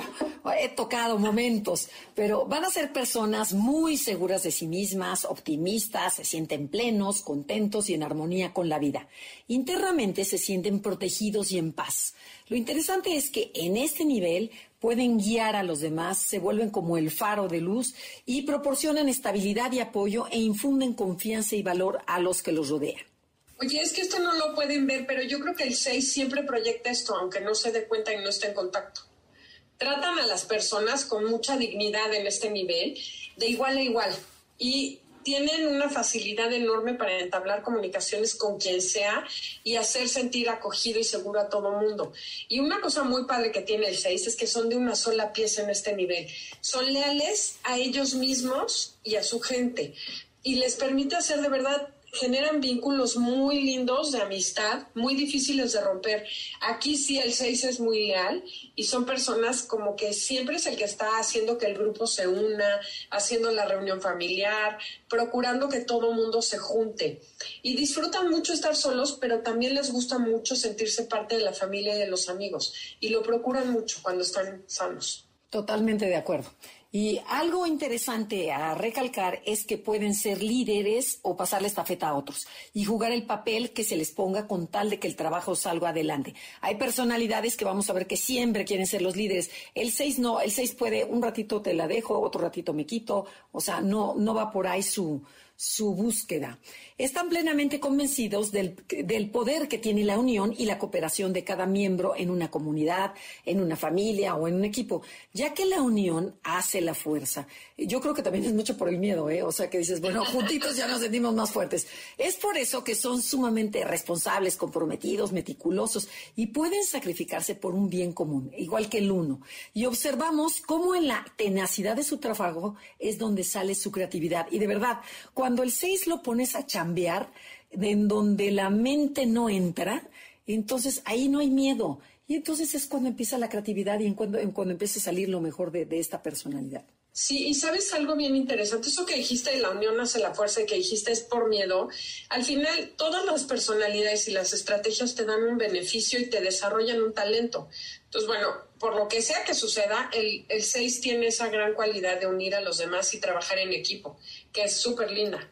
he tocado momentos, pero van a ser personas muy seguras de sí mismas, optimistas, se sienten plenos, contentos y en armonía con la vida. Internamente se sienten protegidos y en paz. Lo interesante es que en este nivel pueden guiar a los demás, se vuelven como el faro de luz y proporcionan estabilidad y apoyo e infunden confianza y valor a los que los rodean. Oye, es que esto no lo pueden ver, pero yo creo que el 6 siempre proyecta esto, aunque no se dé cuenta y no esté en contacto tratan a las personas con mucha dignidad en este nivel, de igual a igual. Y tienen una facilidad enorme para entablar comunicaciones con quien sea y hacer sentir acogido y seguro a todo mundo. Y una cosa muy padre que tiene el 6 es que son de una sola pieza en este nivel. Son leales a ellos mismos y a su gente y les permite hacer de verdad generan vínculos muy lindos de amistad, muy difíciles de romper. Aquí sí el 6 es muy leal y son personas como que siempre es el que está haciendo que el grupo se una, haciendo la reunión familiar, procurando que todo mundo se junte. Y disfrutan mucho estar solos, pero también les gusta mucho sentirse parte de la familia y de los amigos. Y lo procuran mucho cuando están sanos. Totalmente de acuerdo. Y algo interesante a recalcar es que pueden ser líderes o pasarle estafeta a otros y jugar el papel que se les ponga con tal de que el trabajo salga adelante. Hay personalidades que vamos a ver que siempre quieren ser los líderes. El 6 no, el 6 puede, un ratito te la dejo, otro ratito me quito, o sea, no, no va por ahí su, su búsqueda. Están plenamente convencidos del, poder que tiene la unión y la cooperación de cada miembro en una comunidad, en una familia o en un equipo, ya que la unión hace la fuerza. Yo creo que también es mucho por el miedo, ¿eh? O sea, que dices, bueno, juntitos ya nos sentimos más fuertes. Es por eso que son sumamente responsables, comprometidos, meticulosos y pueden sacrificarse por un bien común, igual que el uno. Y observamos cómo en la tenacidad de su trabajo es donde sale su creatividad. Y de verdad, cuando cuando el 6 lo pones a chambear, en donde la mente no entra, entonces ahí no hay miedo. Y entonces es cuando empieza la creatividad y en cuando, en cuando empieza a salir lo mejor de, de, esta personalidad. Sí, y sabes algo bien interesante, eso que dijiste de la unión hace la fuerza y que dijiste es por miedo, al final todas las personalidades y las estrategias te dan un beneficio y te desarrollan un talento. Entonces, bueno, por lo que sea que suceda, el, el 6 tiene esa gran cualidad de unir a los demás y trabajar en equipo, que es súper linda.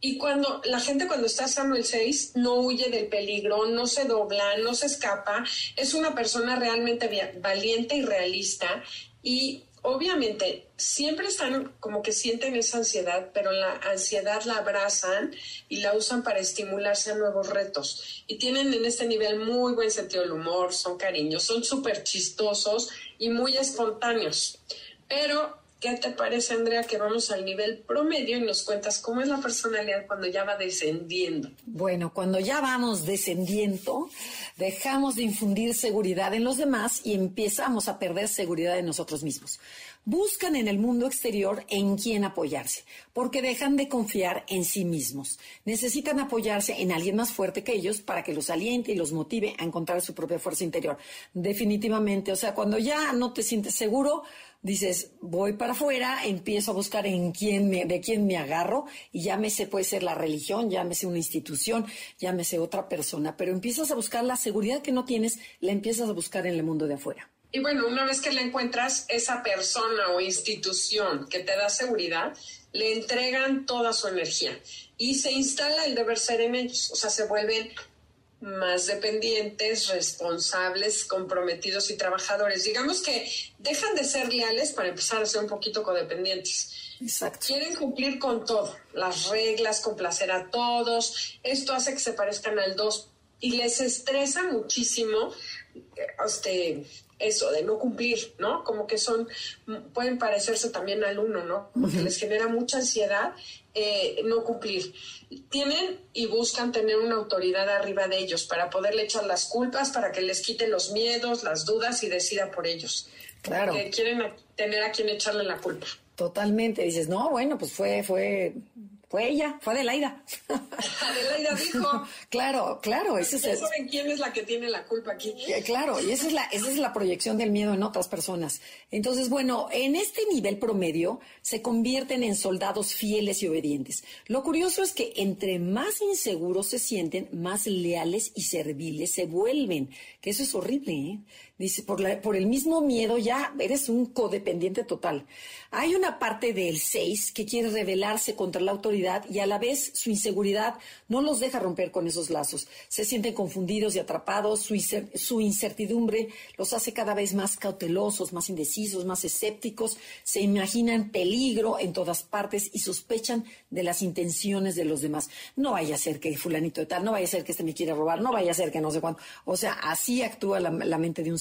Y cuando la gente cuando está sano el 6 no huye del peligro, no se dobla, no se escapa, es una persona realmente valiente y realista y obviamente siempre están como que sienten esa ansiedad, pero la ansiedad la abrazan y la usan para estimularse a nuevos retos. Y tienen en este nivel muy buen sentido del humor, son cariños, son súper chistosos y muy espontáneos. Pero ¿Qué te parece, Andrea, que vamos al nivel promedio y nos cuentas cómo es la personalidad cuando ya va descendiendo? Bueno, cuando ya vamos descendiendo, dejamos de infundir seguridad en los demás y empezamos a perder seguridad en nosotros mismos. Buscan en el mundo exterior en quién apoyarse, porque dejan de confiar en sí mismos. Necesitan apoyarse en alguien más fuerte que ellos para que los aliente y los motive a encontrar su propia fuerza interior. Definitivamente, o sea, cuando ya no te sientes seguro, dices, voy para afuera, empiezo a buscar en quién me, de quién me agarro y llámese, puede ser la religión, llámese una institución, llámese otra persona, pero empiezas a buscar la seguridad que no tienes, la empiezas a buscar en el mundo de afuera. Y bueno, una vez que la encuentras, esa persona o institución que te da seguridad, le entregan toda su energía y se instala el deber ser en ellos, o sea, se vuelven más dependientes, responsables, comprometidos y trabajadores. Digamos que dejan de ser leales para empezar a ser un poquito codependientes. Exacto. Quieren cumplir con todo, las reglas, complacer a todos. Esto hace que se parezcan al dos y les estresa muchísimo este, eso de no cumplir, ¿no? Como que son, pueden parecerse también al uno, ¿no? Porque les genera mucha ansiedad eh, no cumplir. Tienen y buscan tener una autoridad arriba de ellos para poderle echar las culpas, para que les quite los miedos, las dudas y decida por ellos. Claro. Que quieren tener a quien echarle la culpa. Totalmente. Dices, no, bueno, pues fue, fue fue ella, fue Adelaida. Adelaida dijo. claro, claro. Ese es ¿Saben quién es la que tiene la culpa aquí? Eh, claro, y esa es, la, esa es la proyección del miedo en otras personas. Entonces, bueno, en este nivel promedio se convierten en soldados fieles y obedientes. Lo curioso es que entre más inseguros se sienten, más leales y serviles se vuelven. Que eso es horrible, ¿eh? Dice, por, la, por el mismo miedo ya eres un codependiente total. Hay una parte del 6 que quiere rebelarse contra la autoridad y a la vez su inseguridad no los deja romper con esos lazos. Se sienten confundidos y atrapados, su, su incertidumbre los hace cada vez más cautelosos, más indecisos, más escépticos, se imaginan peligro en todas partes y sospechan de las intenciones de los demás. No vaya a ser que fulanito de tal, no vaya a ser que este me quiera robar, no vaya a ser que no sé cuándo. O sea, así actúa la mente de un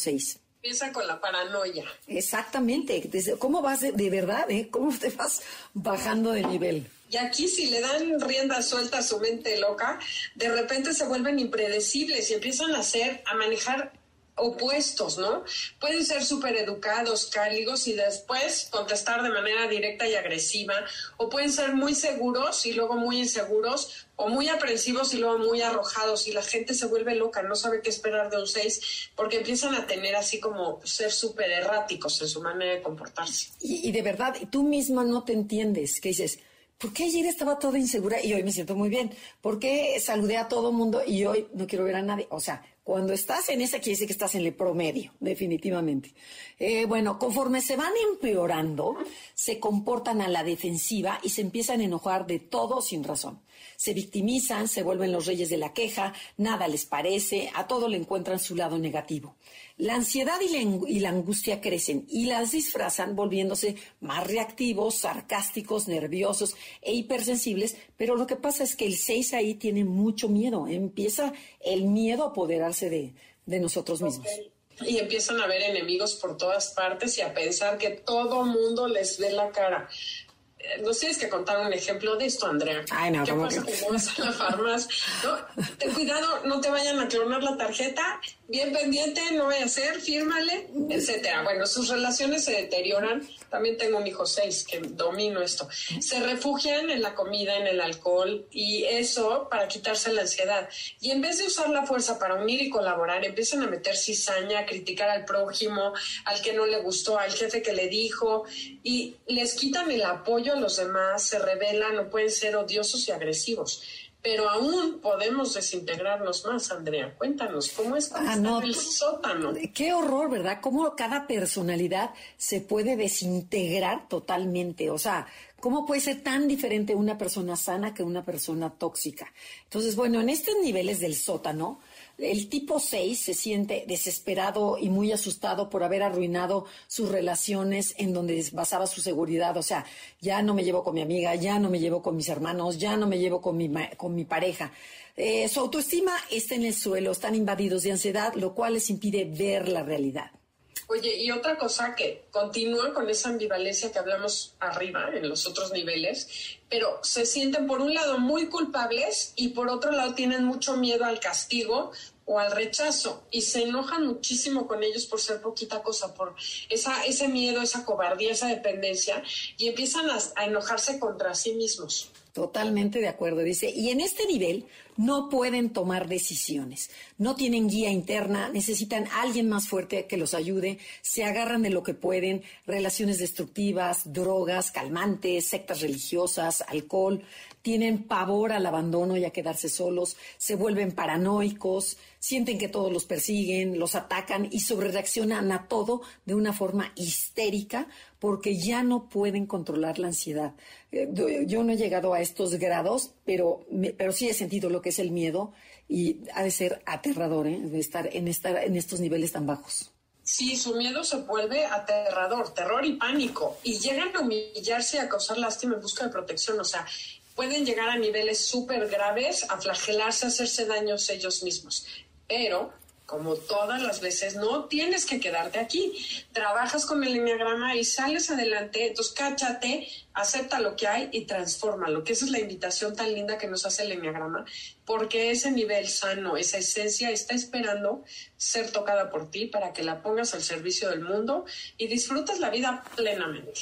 Empieza con la paranoia. Exactamente. ¿Cómo vas de, de verdad? Eh? ¿Cómo te vas bajando de nivel? Y aquí si le dan rienda suelta a su mente loca, de repente se vuelven impredecibles y empiezan a hacer, a manejar opuestos, ¿no? Pueden ser súper educados, cálidos y después contestar de manera directa y agresiva, o pueden ser muy seguros y luego muy inseguros, o muy aprensivos y luego muy arrojados, y la gente se vuelve loca, no sabe qué esperar de un seis, porque empiezan a tener así como ser súper erráticos en su manera de comportarse. Y, y de verdad, tú misma no te entiendes, que dices, ¿por qué ayer estaba toda insegura y hoy me siento muy bien? ¿Por qué saludé a todo mundo y hoy no quiero ver a nadie? O sea, cuando estás en esa, quiere decir que estás en el promedio, definitivamente. Eh, bueno, conforme se van empeorando, se comportan a la defensiva y se empiezan a enojar de todo sin razón. Se victimizan, se vuelven los reyes de la queja, nada les parece, a todo le encuentran su lado negativo. La ansiedad y la, angustia crecen y las disfrazan volviéndose más reactivos, sarcásticos, nerviosos e hipersensibles, pero lo que pasa es que el 6 ahí tiene mucho miedo, empieza el miedo a apoderarse de, de nosotros mismos. Y empiezan a ver enemigos por todas partes y a pensar que todo mundo les ve la cara nos tienes que contar un ejemplo de esto, Andrea. Ay, no, ¿Qué pasa que... vas a la farmacia? ¿No? Ten cuidado, no te vayan a clonar la tarjeta, bien pendiente, no vaya a ser, fírmale, etcétera. Bueno, sus relaciones se deterioran. También tengo un hijo seis que domino esto. Se refugian en la comida, en el alcohol y eso para quitarse la ansiedad. Y en vez de usar la fuerza para unir y colaborar, empiezan a meter cizaña, a criticar al prójimo, al que no le gustó, al jefe que le dijo y les quitan el apoyo a los demás, se rebelan, no pueden ser odiosos y agresivos pero aún podemos desintegrarnos más, Andrea. Cuéntanos, ¿cómo es ah, el sótano? Qué horror, ¿verdad? Cómo cada personalidad se puede desintegrar totalmente. O sea, ¿cómo puede ser tan diferente una persona sana que una persona tóxica? Entonces, bueno, en estos niveles del sótano, el tipo 6 se siente desesperado y muy asustado por haber arruinado sus relaciones en donde basaba su seguridad. O sea, ya no me llevo con mi amiga, ya no me llevo con mis hermanos, ya no me llevo con mi, con mi pareja. Eh, su autoestima está en el suelo, están invadidos de ansiedad, lo cual les impide ver la realidad. Oye, y otra cosa que continúa con esa ambivalencia que hablamos arriba, en los otros niveles, pero se sienten por un lado muy culpables y por otro lado tienen mucho miedo al castigo o al rechazo y se enojan muchísimo con ellos por ser poquita cosa, por esa, ese miedo, esa cobardía, esa dependencia y empiezan a enojarse contra sí mismos. Totalmente de acuerdo, dice. Y en este nivel no pueden tomar decisiones, no tienen guía interna, necesitan alguien más fuerte que los ayude, se agarran de lo que pueden, relaciones destructivas, drogas, calmantes, sectas religiosas, alcohol, tienen pavor al abandono y a quedarse solos, se vuelven paranoicos, sienten que todos los persiguen, los atacan y sobrereaccionan a todo de una forma histérica porque ya no pueden controlar la ansiedad. Eh, yo no he llegado a estos grados, pero, pero sí he sentido lo que es el miedo y ha de ser aterrador ¿eh? estar, en estar en estos niveles tan bajos. Sí, su miedo se vuelve aterrador, terror y pánico, y llegan a humillarse y a causar lástima en busca de protección. O sea, pueden llegar a niveles súper graves, a flagelarse, a hacerse daños ellos mismos pero como todas las veces, no tienes que quedarte aquí. Trabajas con el enneagrama y sales adelante, entonces cáchate, acepta lo que hay y transfórmalo, que esa es la invitación tan linda que nos hace el enneagrama, porque ese nivel sano, esa esencia está esperando ser tocada por ti para que la pongas al servicio del mundo y disfrutes la vida plenamente.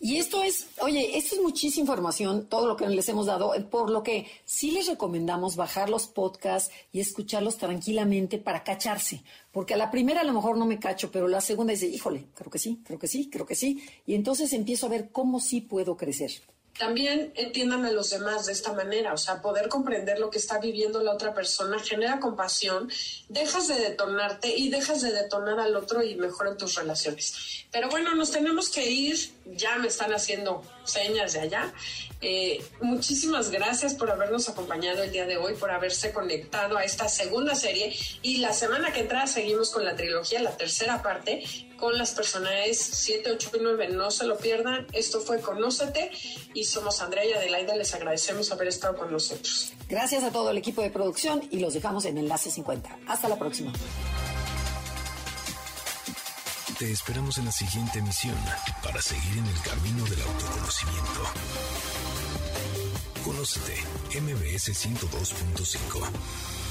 Y esto es, oye, esto es muchísima información, todo lo que les hemos dado, por lo que sí les recomendamos bajar los podcasts y escucharlos tranquilamente para cacharse, porque a la primera a lo mejor no me cacho, pero la segunda dice, híjole, creo que sí, creo que sí, creo que sí, y entonces empiezo a ver cómo sí puedo crecer también entiendan a los demás de esta manera, o sea, poder comprender lo que está viviendo la otra persona genera compasión, dejas de detonarte y dejas de detonar al otro y mejoran tus relaciones. Pero bueno, nos tenemos que ir, ya me están haciendo señas de allá. Eh, muchísimas gracias por habernos acompañado el día de hoy, por haberse conectado a esta segunda serie y la semana que entra seguimos con la trilogía, la tercera parte, con las personajes 7, 8 y 9. No se lo pierdan. Esto fue Conócete y somos Andrea y Adelaida. Les agradecemos haber estado con nosotros. Gracias a todo el equipo de producción y los dejamos en Enlace 50. Hasta la próxima. Te esperamos en la siguiente emisión para seguir en el camino del autoconocimiento. Conócete, MBS 102.5.